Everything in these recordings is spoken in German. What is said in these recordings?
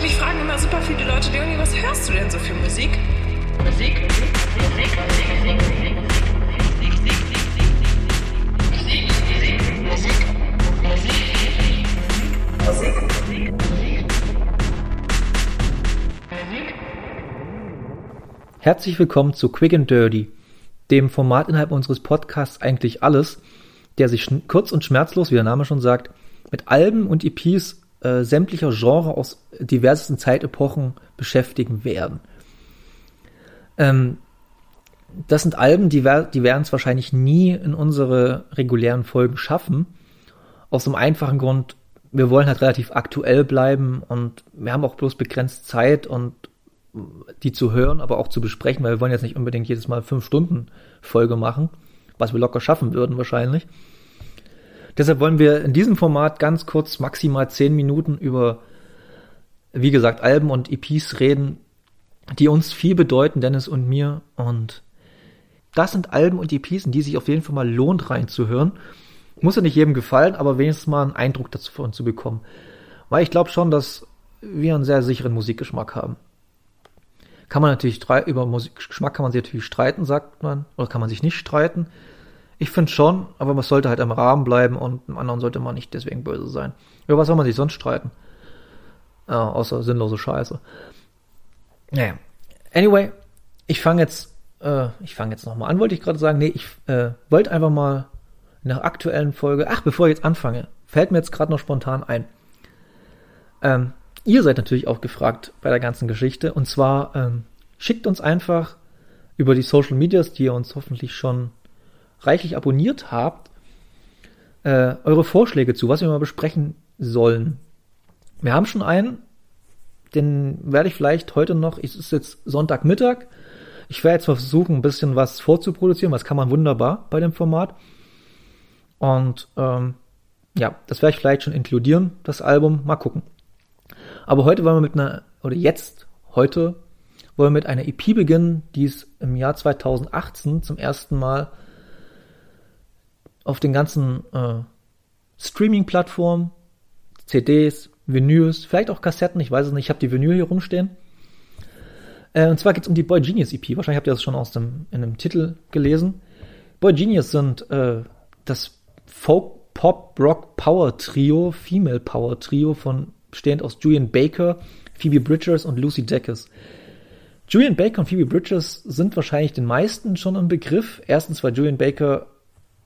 Mich fragen immer super viele Leute, Leonie, was hörst du denn so für Musik? Musik, Musik, Musik, Musik, Musik, Musik, Herzlich willkommen zu Quick and Dirty, dem Format innerhalb unseres Podcasts eigentlich alles, der sich kurz und schmerzlos, wie der Name schon sagt, mit Alben und EPs äh, sämtlicher Genre aus diversesten Zeitepochen beschäftigen werden. Ähm, das sind Alben, die, die werden es wahrscheinlich nie in unsere regulären Folgen schaffen. Aus dem einfachen Grund, wir wollen halt relativ aktuell bleiben und wir haben auch bloß begrenzt Zeit und die zu hören, aber auch zu besprechen, weil wir wollen jetzt nicht unbedingt jedes Mal fünf Stunden Folge machen, was wir locker schaffen würden wahrscheinlich. Deshalb wollen wir in diesem Format ganz kurz maximal zehn Minuten über, wie gesagt, Alben und EPs reden, die uns viel bedeuten, Dennis und mir. Und das sind Alben und EPs, in die sich auf jeden Fall mal lohnt reinzuhören. Muss ja nicht jedem gefallen, aber wenigstens mal einen Eindruck dazu von uns zu bekommen. Weil ich glaube schon, dass wir einen sehr sicheren Musikgeschmack haben. Kann man natürlich über Musikgeschmack kann man sich natürlich streiten, sagt man, oder kann man sich nicht streiten. Ich finde schon, aber man sollte halt im Rahmen bleiben und dem anderen sollte man nicht deswegen böse sein. Über was soll man sich sonst streiten? Äh, außer sinnlose Scheiße. Naja. Anyway, ich fange jetzt, äh, ich fange jetzt nochmal an, wollte ich gerade sagen. Nee, ich äh, wollte einfach mal in der aktuellen Folge, ach, bevor ich jetzt anfange, fällt mir jetzt gerade noch spontan ein. Ähm, ihr seid natürlich auch gefragt bei der ganzen Geschichte. Und zwar ähm, schickt uns einfach über die Social Medias, die ihr uns hoffentlich schon reichlich abonniert habt, äh, eure Vorschläge zu, was wir mal besprechen sollen. Wir haben schon einen, den werde ich vielleicht heute noch, es ist jetzt Sonntagmittag, ich werde jetzt versuchen, ein bisschen was vorzuproduzieren, was kann man wunderbar bei dem Format. Und ähm, ja, das werde ich vielleicht schon inkludieren, das Album, mal gucken. Aber heute wollen wir mit einer, oder jetzt, heute, wollen wir mit einer EP beginnen, die es im Jahr 2018 zum ersten Mal auf den ganzen äh, Streaming-Plattformen, CDs, Vinyls, vielleicht auch Kassetten, ich weiß es nicht, ich habe die Vinyl hier rumstehen. Äh, und zwar geht es um die Boy Genius EP. Wahrscheinlich habt ihr das schon aus dem, in dem Titel gelesen. Boy Genius sind äh, das Folk, Pop, Rock Power Trio, Female Power Trio von bestehend aus Julian Baker, Phoebe Bridgers und Lucy Dacus. Julian Baker und Phoebe Bridgers sind wahrscheinlich den meisten schon im Begriff. Erstens, weil Julian Baker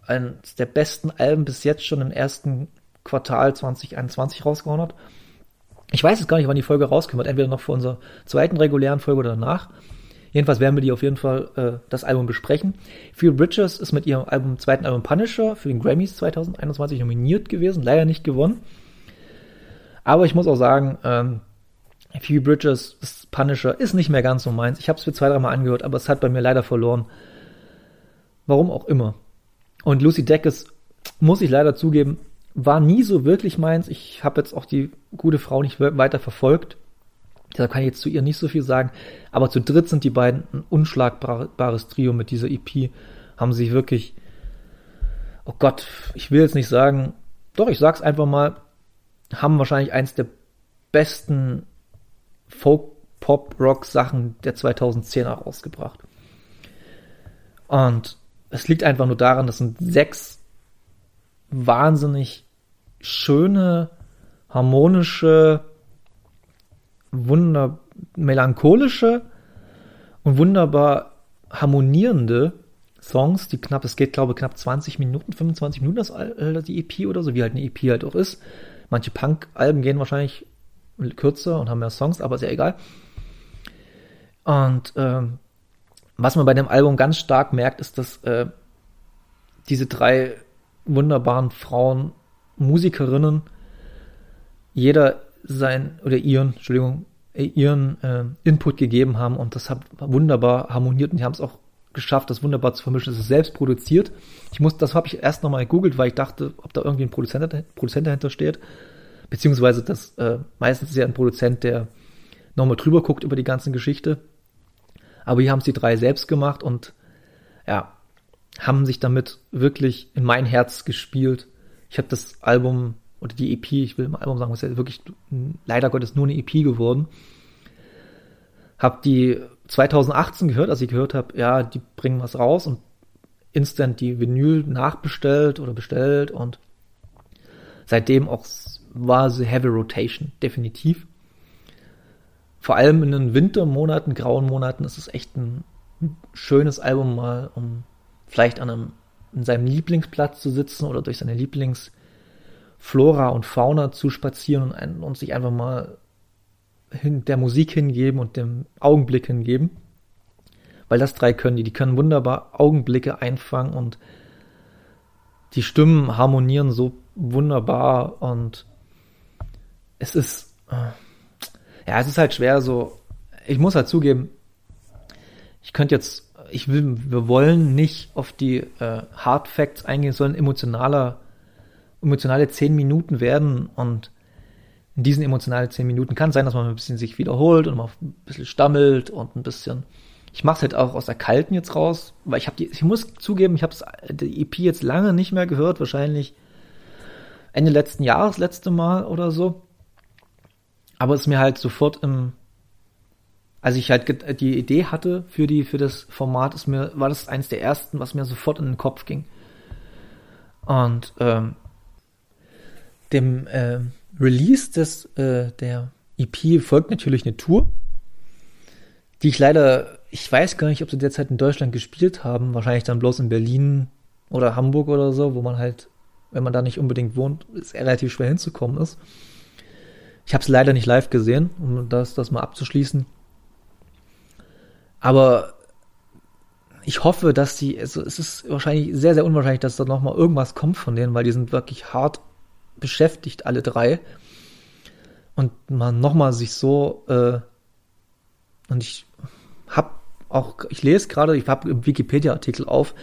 eines der besten Alben bis jetzt schon im ersten Quartal 2021 rausgehauen hat. Ich weiß jetzt gar nicht, wann die Folge rauskommt, entweder noch vor unserer zweiten regulären Folge oder danach. Jedenfalls werden wir die auf jeden Fall äh, das Album besprechen. Phil Bridges ist mit ihrem Album, zweiten Album Punisher für den Grammys 2021 nominiert gewesen, leider nicht gewonnen. Aber ich muss auch sagen, ähm, Phoebe Bridges Punisher ist nicht mehr ganz so meins. Ich habe es für zwei, dreimal angehört, aber es hat bei mir leider verloren. Warum auch immer. Und Lucy Deckes, muss ich leider zugeben, war nie so wirklich meins. Ich habe jetzt auch die gute Frau nicht weiter verfolgt. Deshalb kann ich jetzt zu ihr nicht so viel sagen. Aber zu dritt sind die beiden ein unschlagbares Trio mit dieser EP. Haben sich wirklich, oh Gott, ich will jetzt nicht sagen, doch, ich sag's einfach mal, haben wahrscheinlich eins der besten Folk-Pop-Rock-Sachen der 2010er rausgebracht. Und es liegt einfach nur daran, das sind sechs wahnsinnig schöne, harmonische, wunder melancholische und wunderbar harmonierende Songs, die knapp, es geht glaube knapp 20 Minuten, 25 Minuten das, äh, die EP oder so, wie halt eine EP halt auch ist. Manche Punk-Alben gehen wahrscheinlich kürzer und haben mehr Songs, aber ja egal. Und ähm, was man bei dem Album ganz stark merkt, ist, dass äh, diese drei wunderbaren Frauen, Musikerinnen, jeder sein oder ihren, Entschuldigung, äh, ihren äh, Input gegeben haben und das hat wunderbar harmoniert und die haben es auch geschafft, das wunderbar zu vermischen. Es ist selbst produziert. Ich muss, das habe ich erst nochmal gegoogelt, weil ich dachte, ob da irgendwie ein Produzent, Produzent dahinter steht. Beziehungsweise das äh, meistens ist ja ein Produzent, der nochmal drüber guckt über die ganze Geschichte. Aber hier haben es die drei selbst gemacht und ja, haben sich damit wirklich in mein Herz gespielt. Ich habe das Album oder die EP, ich will im Album sagen, ist ja wirklich leider Gottes nur eine EP geworden. Hab die 2018 gehört, als ich gehört habe, ja, die bringen was raus und instant die Vinyl nachbestellt oder bestellt und seitdem auch war sie Heavy Rotation, definitiv. Vor allem in den Wintermonaten, grauen Monaten ist es echt ein schönes Album mal, um vielleicht an einem, in seinem Lieblingsplatz zu sitzen oder durch seine Lieblingsflora und Fauna zu spazieren und, ein, und sich einfach mal hin, der Musik hingeben und dem Augenblick hingeben. Weil das drei können die, die können wunderbar Augenblicke einfangen und die Stimmen harmonieren so wunderbar und es ist, äh, ja, es ist halt schwer so, ich muss halt zugeben, ich könnte jetzt, ich will, wir wollen nicht auf die äh, Hard Facts eingehen, sondern emotionaler, emotionale zehn Minuten werden und in diesen emotionalen zehn Minuten kann sein, dass man ein bisschen sich wiederholt und mal ein bisschen stammelt und ein bisschen. Ich mache es halt auch aus der kalten jetzt raus, weil ich habe die, ich muss zugeben, ich habe die EP jetzt lange nicht mehr gehört, wahrscheinlich Ende letzten Jahres, letzte Mal oder so. Aber es mir halt sofort im, als ich halt die Idee hatte für die, für das Format, ist mir, war das eins der ersten, was mir sofort in den Kopf ging. Und ähm, dem äh, Release des äh, der EP folgt natürlich eine Tour, die ich leider, ich weiß gar nicht, ob sie derzeit in Deutschland gespielt haben, wahrscheinlich dann bloß in Berlin oder Hamburg oder so, wo man halt, wenn man da nicht unbedingt wohnt, ist relativ schwer hinzukommen ist. Ich habe es leider nicht live gesehen, um das, das mal abzuschließen. Aber ich hoffe, dass die, also es ist wahrscheinlich sehr, sehr unwahrscheinlich, dass da nochmal irgendwas kommt von denen, weil die sind wirklich hart beschäftigt, alle drei. Und man nochmal sich so, äh, und ich hab auch, ich lese gerade, ich habe im Wikipedia-Artikel auf,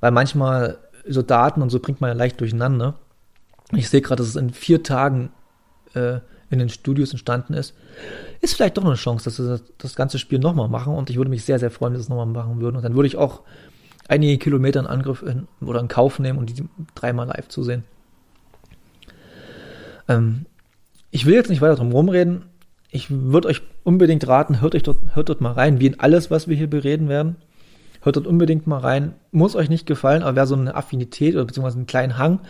weil manchmal so Daten und so bringt man ja leicht durcheinander. Ich sehe gerade, dass es in vier Tagen äh, in den Studios entstanden ist, ist vielleicht doch eine Chance, dass sie das ganze Spiel nochmal machen und ich würde mich sehr, sehr freuen, wenn sie es nochmal machen würden und dann würde ich auch einige Kilometer in Angriff in, oder in Kauf nehmen und die dreimal live zu sehen. Ähm, ich will jetzt nicht weiter drum rumreden. Ich würde euch unbedingt raten, hört euch dort, hört dort mal rein, wie in alles, was wir hier bereden werden. Hört dort unbedingt mal rein. Muss euch nicht gefallen, aber wer so eine Affinität oder beziehungsweise einen kleinen Hang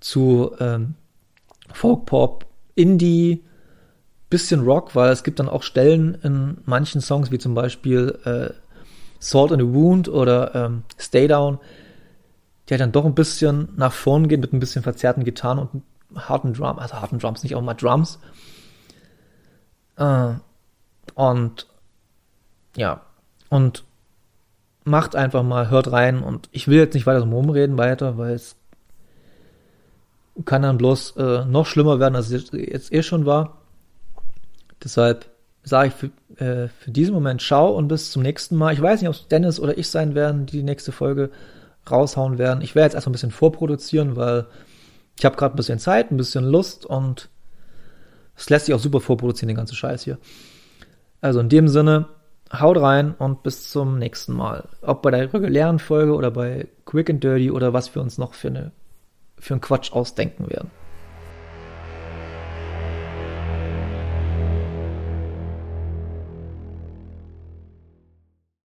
zu ähm, Folk Pop, Indie, bisschen Rock, weil es gibt dann auch Stellen in manchen Songs, wie zum Beispiel äh, Salt in a Wound oder ähm, Stay Down, die halt dann doch ein bisschen nach vorn gehen mit ein bisschen verzerrten Gitarren und harten Drums, also harten Drums, nicht auch mal Drums. Äh, und ja, und macht einfach mal, hört rein und ich will jetzt nicht weiter so rumreden weiter, weil es kann dann bloß äh, noch schlimmer werden, als es jetzt eh schon war. Deshalb sage ich für, äh, für diesen Moment ciao und bis zum nächsten Mal. Ich weiß nicht, ob es Dennis oder ich sein werden, die die nächste Folge raushauen werden. Ich werde jetzt erstmal ein bisschen vorproduzieren, weil ich habe gerade ein bisschen Zeit, ein bisschen Lust und es lässt sich auch super vorproduzieren, den ganzen Scheiß hier. Also in dem Sinne, haut rein und bis zum nächsten Mal. Ob bei der regulären Folge oder bei Quick and Dirty oder was wir uns noch für eine für einen Quatsch ausdenken werden.